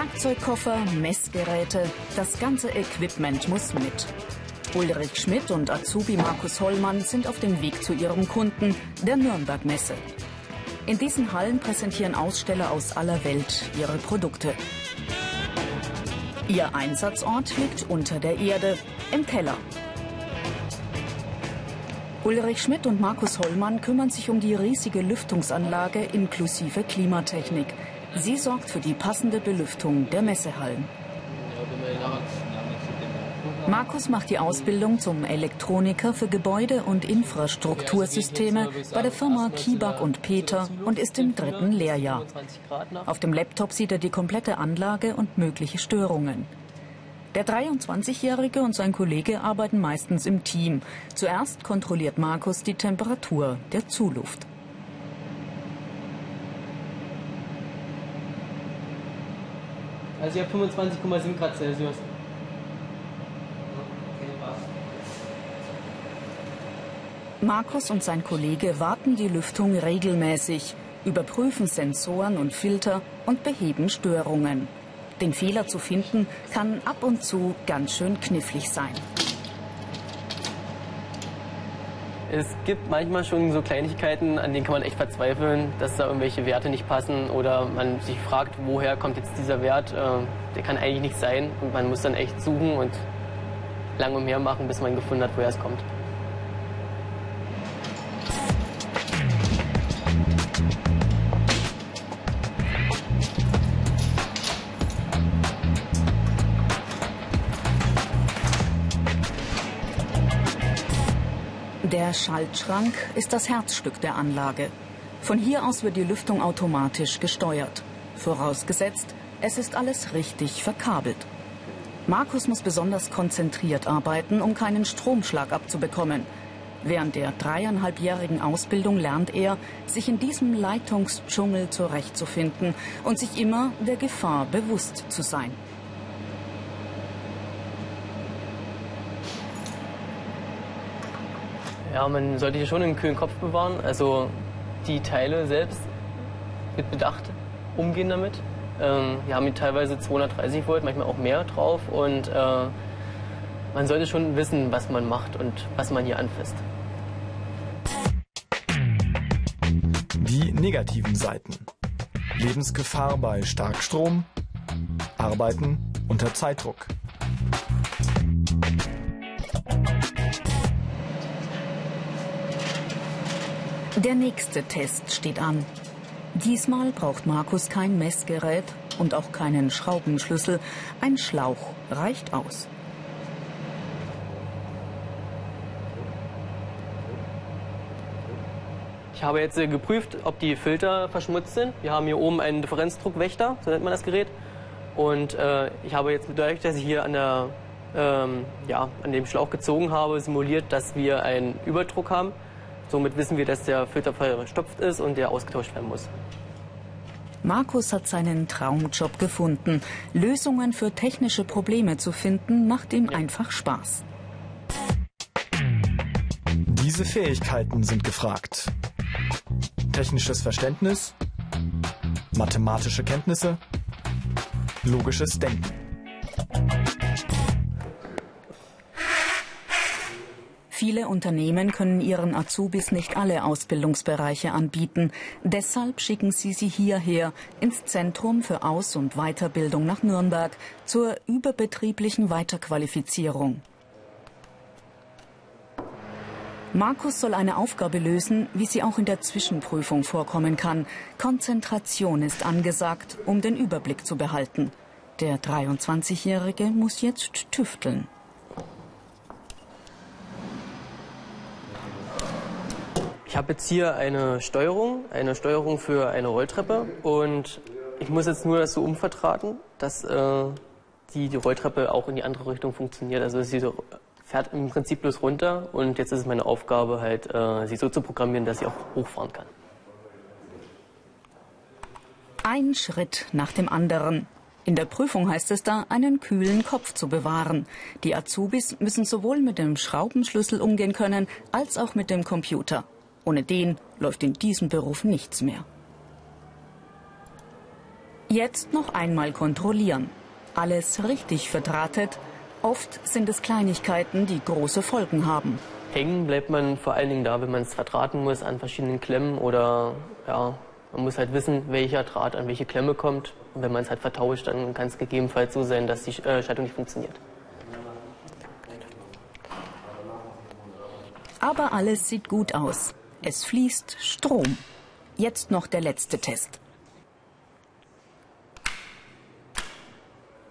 Werkzeugkoffer, Messgeräte, das ganze Equipment muss mit. Ulrich Schmidt und Azubi Markus Hollmann sind auf dem Weg zu ihrem Kunden, der Nürnberg Messe. In diesen Hallen präsentieren Aussteller aus aller Welt ihre Produkte. Ihr Einsatzort liegt unter der Erde, im Keller. Ulrich Schmidt und Markus Hollmann kümmern sich um die riesige Lüftungsanlage inklusive Klimatechnik. Sie sorgt für die passende Belüftung der Messehallen. Markus macht die Ausbildung zum Elektroniker für Gebäude- und Infrastruktursysteme bei der Firma Kibak und Peter und ist im dritten Lehrjahr. Auf dem Laptop sieht er die komplette Anlage und mögliche Störungen. Der 23-Jährige und sein Kollege arbeiten meistens im Team. Zuerst kontrolliert Markus die Temperatur der Zuluft. Also ich habe 25,7 Grad Celsius. Markus und sein Kollege warten die Lüftung regelmäßig, überprüfen Sensoren und Filter und beheben Störungen. Den Fehler zu finden kann ab und zu ganz schön knifflig sein. Es gibt manchmal schon so Kleinigkeiten, an denen kann man echt verzweifeln, dass da irgendwelche Werte nicht passen oder man sich fragt, woher kommt jetzt dieser Wert. Äh, der kann eigentlich nicht sein und man muss dann echt suchen und lang umher machen, bis man gefunden hat, woher es kommt. Der Schaltschrank ist das Herzstück der Anlage. Von hier aus wird die Lüftung automatisch gesteuert. Vorausgesetzt, es ist alles richtig verkabelt. Markus muss besonders konzentriert arbeiten, um keinen Stromschlag abzubekommen. Während der dreieinhalbjährigen Ausbildung lernt er, sich in diesem Leitungsdschungel zurechtzufinden und sich immer der Gefahr bewusst zu sein. Ja, man sollte hier schon einen kühlen Kopf bewahren. Also die Teile selbst mit Bedacht umgehen damit. Ähm, wir haben hier teilweise 230 Volt, manchmal auch mehr drauf. Und äh, man sollte schon wissen, was man macht und was man hier anfasst. Die negativen Seiten. Lebensgefahr bei Starkstrom. Arbeiten unter Zeitdruck. Der nächste Test steht an. Diesmal braucht Markus kein Messgerät und auch keinen Schraubenschlüssel. Ein Schlauch reicht aus. Ich habe jetzt äh, geprüft, ob die Filter verschmutzt sind. Wir haben hier oben einen Differenzdruckwächter, so nennt man das Gerät. Und äh, ich habe jetzt dadurch, dass ich hier an, der, ähm, ja, an dem Schlauch gezogen habe, simuliert, dass wir einen Überdruck haben. Somit wissen wir, dass der Filter verstopft ist und der ausgetauscht werden muss. Markus hat seinen Traumjob gefunden. Lösungen für technische Probleme zu finden, macht ihm einfach Spaß. Diese Fähigkeiten sind gefragt. Technisches Verständnis, mathematische Kenntnisse, logisches Denken. Viele Unternehmen können ihren Azubis nicht alle Ausbildungsbereiche anbieten. Deshalb schicken sie sie hierher ins Zentrum für Aus- und Weiterbildung nach Nürnberg zur überbetrieblichen Weiterqualifizierung. Markus soll eine Aufgabe lösen, wie sie auch in der Zwischenprüfung vorkommen kann. Konzentration ist angesagt, um den Überblick zu behalten. Der 23-Jährige muss jetzt tüfteln. Ich habe jetzt hier eine Steuerung, eine Steuerung für eine Rolltreppe und ich muss jetzt nur das so umvertraten, dass äh, die, die Rolltreppe auch in die andere Richtung funktioniert. Also sie fährt im Prinzip bloß runter und jetzt ist es meine Aufgabe halt, äh, sie so zu programmieren, dass sie auch hochfahren kann. Ein Schritt nach dem anderen. In der Prüfung heißt es da, einen kühlen Kopf zu bewahren. Die Azubis müssen sowohl mit dem Schraubenschlüssel umgehen können, als auch mit dem Computer. Ohne den läuft in diesem Beruf nichts mehr. Jetzt noch einmal kontrollieren. Alles richtig verdrahtet. Oft sind es Kleinigkeiten, die große Folgen haben. Hängen bleibt man vor allen Dingen da, wenn man es verdrahten muss an verschiedenen Klemmen oder ja, man muss halt wissen, welcher Draht an welche Klemme kommt. Und wenn man es halt vertauscht, dann kann es gegebenenfalls so sein, dass die äh, Schaltung nicht funktioniert. Aber alles sieht gut aus. Es fließt Strom. Jetzt noch der letzte Test.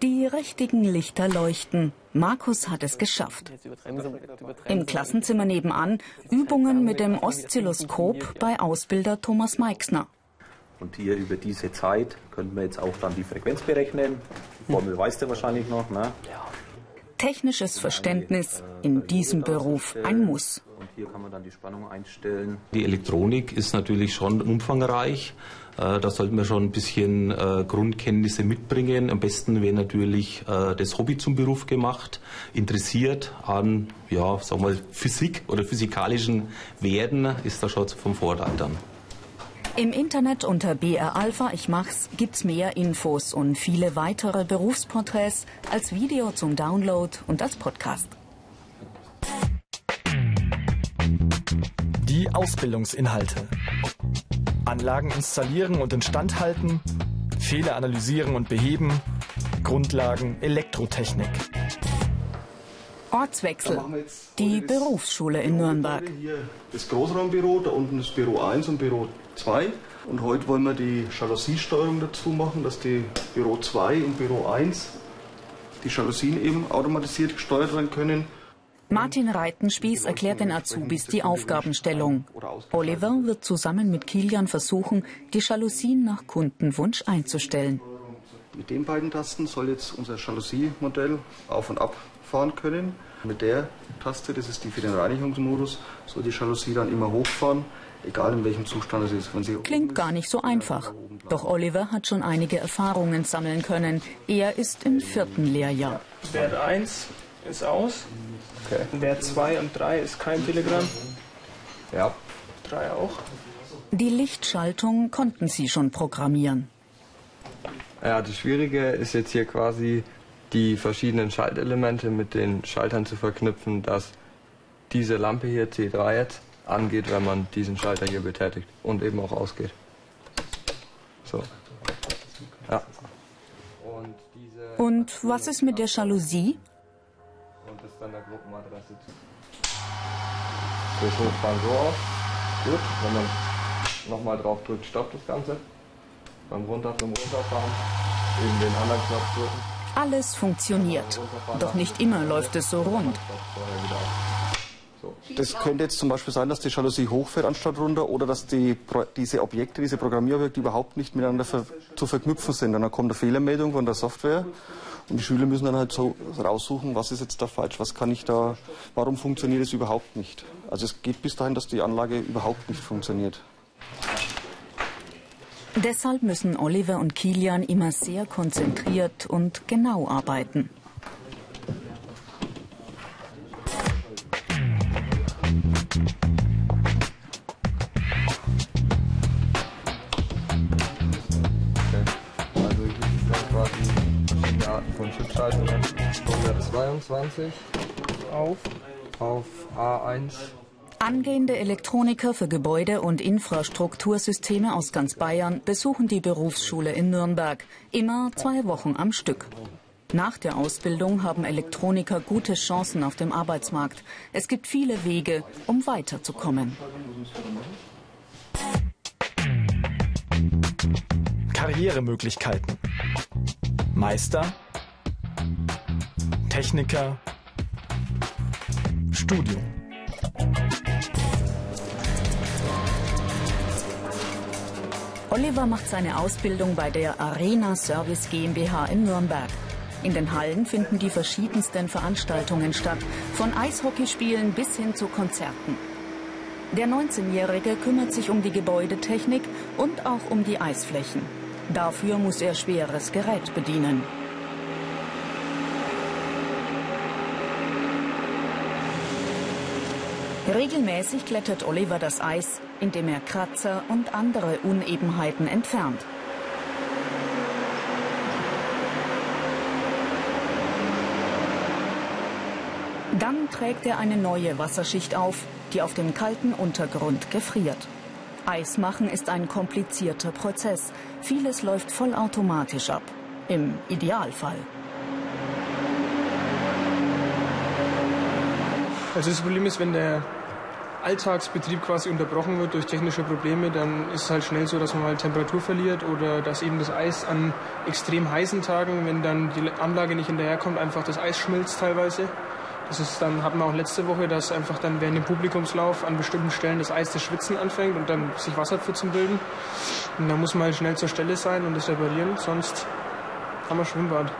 Die richtigen Lichter leuchten. Markus hat es geschafft. Im Klassenzimmer nebenan Übungen mit dem Oszilloskop bei Ausbilder Thomas Meixner. Und hier über diese Zeit könnten wir jetzt auch dann die Frequenz berechnen. Die Formel weißt du wahrscheinlich noch, ne? Technisches Verständnis in diesem Beruf ein Muss. Hier kann man dann die Spannung einstellen. Die Elektronik ist natürlich schon umfangreich. Äh, da sollten wir schon ein bisschen äh, Grundkenntnisse mitbringen. Am besten wäre natürlich äh, das Hobby zum Beruf gemacht, interessiert an, ja, sagen wir Physik oder physikalischen Werten, ist da schon vom Vorteil dann. Im Internet unter BR Alpha Ich mach's gibt's mehr Infos und viele weitere Berufsporträts als Video zum Download und als Podcast. Die Ausbildungsinhalte. Anlagen installieren und instand halten, Fehler analysieren und beheben, Grundlagen Elektrotechnik. Ortswechsel. Die Berufsschule in Nürnberg. Hier das Großraumbüro, da unten ist Büro 1 und Büro 2. Und heute wollen wir die Jalousiesteuerung dazu machen, dass die Büro 2 und Büro 1 die Jalousien eben automatisiert gesteuert werden können. Martin Reitenspieß erklärt den Azubis die Aufgabenstellung. Oliver wird zusammen mit Kilian versuchen, die Jalousien nach Kundenwunsch einzustellen. Mit den beiden Tasten soll jetzt unser Jalousie-Modell auf und ab fahren können. Mit der Taste, das ist die für den Reinigungsmodus, soll die Jalousie dann immer hochfahren, egal in welchem Zustand es ist. Wenn sie Klingt gar nicht so einfach. Doch Oliver hat schon einige Erfahrungen sammeln können. Er ist im vierten Lehrjahr. Wert 1 ist aus. Okay. Wert 2 und 3 ist kein Telegramm. Ja. 3 auch. Die Lichtschaltung konnten sie schon programmieren. Ja, das Schwierige ist jetzt hier quasi die verschiedenen Schaltelemente mit den Schaltern zu verknüpfen, dass diese Lampe hier C3 jetzt angeht, wenn man diesen Schalter hier betätigt und eben auch ausgeht. So. Ja. Und, was ist mit der Jalousie? Und das ist dann der Gruppenadresse. Das Hochfahren so auf. Gut, wenn man nochmal drauf drückt, stoppt das Ganze. Beim Runter, beim Runterfahren eben den anderen Knopf drücken. Alles funktioniert. Doch nicht immer läuft es so rund. Das könnte jetzt zum Beispiel sein, dass die Jalousie hochfährt anstatt runter oder dass die, diese Objekte, diese Programmierobjekte überhaupt nicht miteinander ver zu verknüpfen sind. Und dann kommt eine Fehlermeldung von der Software und die Schüler müssen dann halt so raussuchen, was ist jetzt da falsch, was kann ich da, warum funktioniert es überhaupt nicht. Also es geht bis dahin, dass die Anlage überhaupt nicht funktioniert. Deshalb müssen Oliver und Kilian immer sehr konzentriert und genau arbeiten. Also von Chipschaltungen. 122 Auf. auf A1 Angehende Elektroniker für Gebäude- und Infrastruktursysteme aus ganz Bayern besuchen die Berufsschule in Nürnberg, immer zwei Wochen am Stück. Nach der Ausbildung haben Elektroniker gute Chancen auf dem Arbeitsmarkt. Es gibt viele Wege, um weiterzukommen. Karrieremöglichkeiten. Meister, Techniker, Studium. Oliver macht seine Ausbildung bei der Arena Service GmbH in Nürnberg. In den Hallen finden die verschiedensten Veranstaltungen statt, von Eishockeyspielen bis hin zu Konzerten. Der 19-Jährige kümmert sich um die Gebäudetechnik und auch um die Eisflächen. Dafür muss er schweres Gerät bedienen. Regelmäßig klettert Oliver das Eis, indem er Kratzer und andere Unebenheiten entfernt. Dann trägt er eine neue Wasserschicht auf, die auf dem kalten Untergrund gefriert. Eismachen ist ein komplizierter Prozess. Vieles läuft vollautomatisch ab. Im Idealfall. Also das Problem ist, wenn der Alltagsbetrieb quasi unterbrochen wird durch technische Probleme, dann ist es halt schnell so, dass man halt Temperatur verliert oder dass eben das Eis an extrem heißen Tagen, wenn dann die Anlage nicht hinterherkommt, einfach das Eis schmilzt teilweise. Das ist dann hatten wir auch letzte Woche, dass einfach dann während dem Publikumslauf an bestimmten Stellen das Eis das Schwitzen anfängt und dann sich Wasserpfützen bilden. Und da muss man halt schnell zur Stelle sein und das reparieren, sonst haben wir Schwimmbad.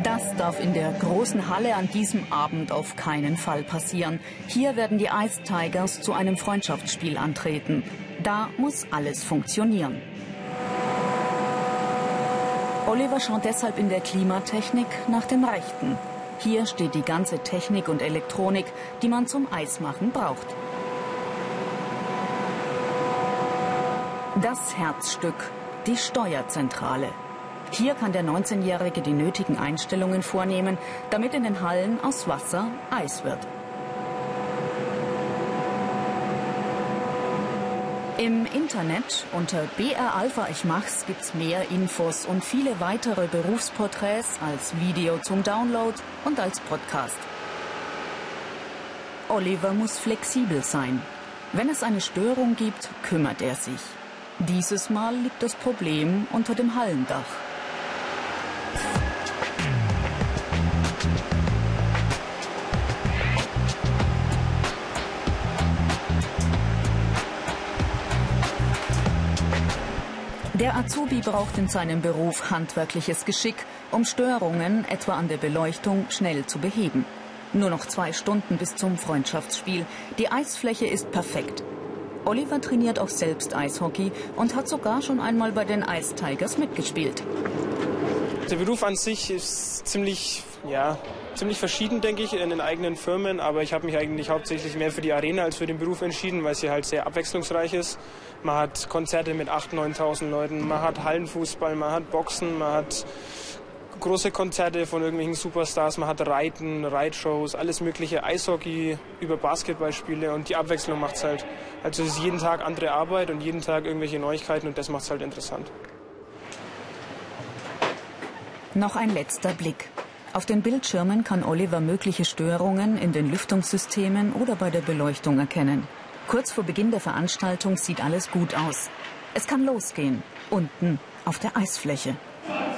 Das darf in der großen Halle an diesem Abend auf keinen Fall passieren. Hier werden die Ice Tigers zu einem Freundschaftsspiel antreten. Da muss alles funktionieren. Oliver schaut deshalb in der Klimatechnik nach dem Rechten. Hier steht die ganze Technik und Elektronik, die man zum Eismachen braucht. Das Herzstück, die Steuerzentrale. Hier kann der 19-Jährige die nötigen Einstellungen vornehmen, damit in den Hallen aus Wasser Eis wird. Im Internet unter BR Alpha Ich Mach's gibt's mehr Infos und viele weitere Berufsporträts als Video zum Download und als Podcast. Oliver muss flexibel sein. Wenn es eine Störung gibt, kümmert er sich. Dieses Mal liegt das Problem unter dem Hallendach. Der Azubi braucht in seinem Beruf handwerkliches Geschick, um Störungen, etwa an der Beleuchtung, schnell zu beheben. Nur noch zwei Stunden bis zum Freundschaftsspiel. Die Eisfläche ist perfekt. Oliver trainiert auch selbst Eishockey und hat sogar schon einmal bei den Ice Tigers mitgespielt. Der Beruf an sich ist ziemlich, ja, ziemlich verschieden, denke ich, in den eigenen Firmen. Aber ich habe mich eigentlich hauptsächlich mehr für die Arena als für den Beruf entschieden, weil sie halt sehr abwechslungsreich ist. Man hat Konzerte mit 8.000, 9.000 Leuten, man hat Hallenfußball, man hat Boxen, man hat große Konzerte von irgendwelchen Superstars, man hat Reiten, Reitshows, alles mögliche, Eishockey über Basketballspiele und die Abwechslung macht es halt. Also es ist jeden Tag andere Arbeit und jeden Tag irgendwelche Neuigkeiten und das macht es halt interessant. Noch ein letzter Blick. Auf den Bildschirmen kann Oliver mögliche Störungen in den Lüftungssystemen oder bei der Beleuchtung erkennen. Kurz vor Beginn der Veranstaltung sieht alles gut aus. Es kann losgehen, unten auf der Eisfläche. 20